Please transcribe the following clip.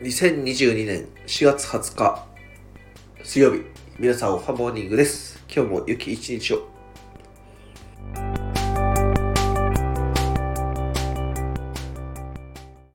2022年4月20日水曜日皆さんおはモーニングです。今日も雪一日を。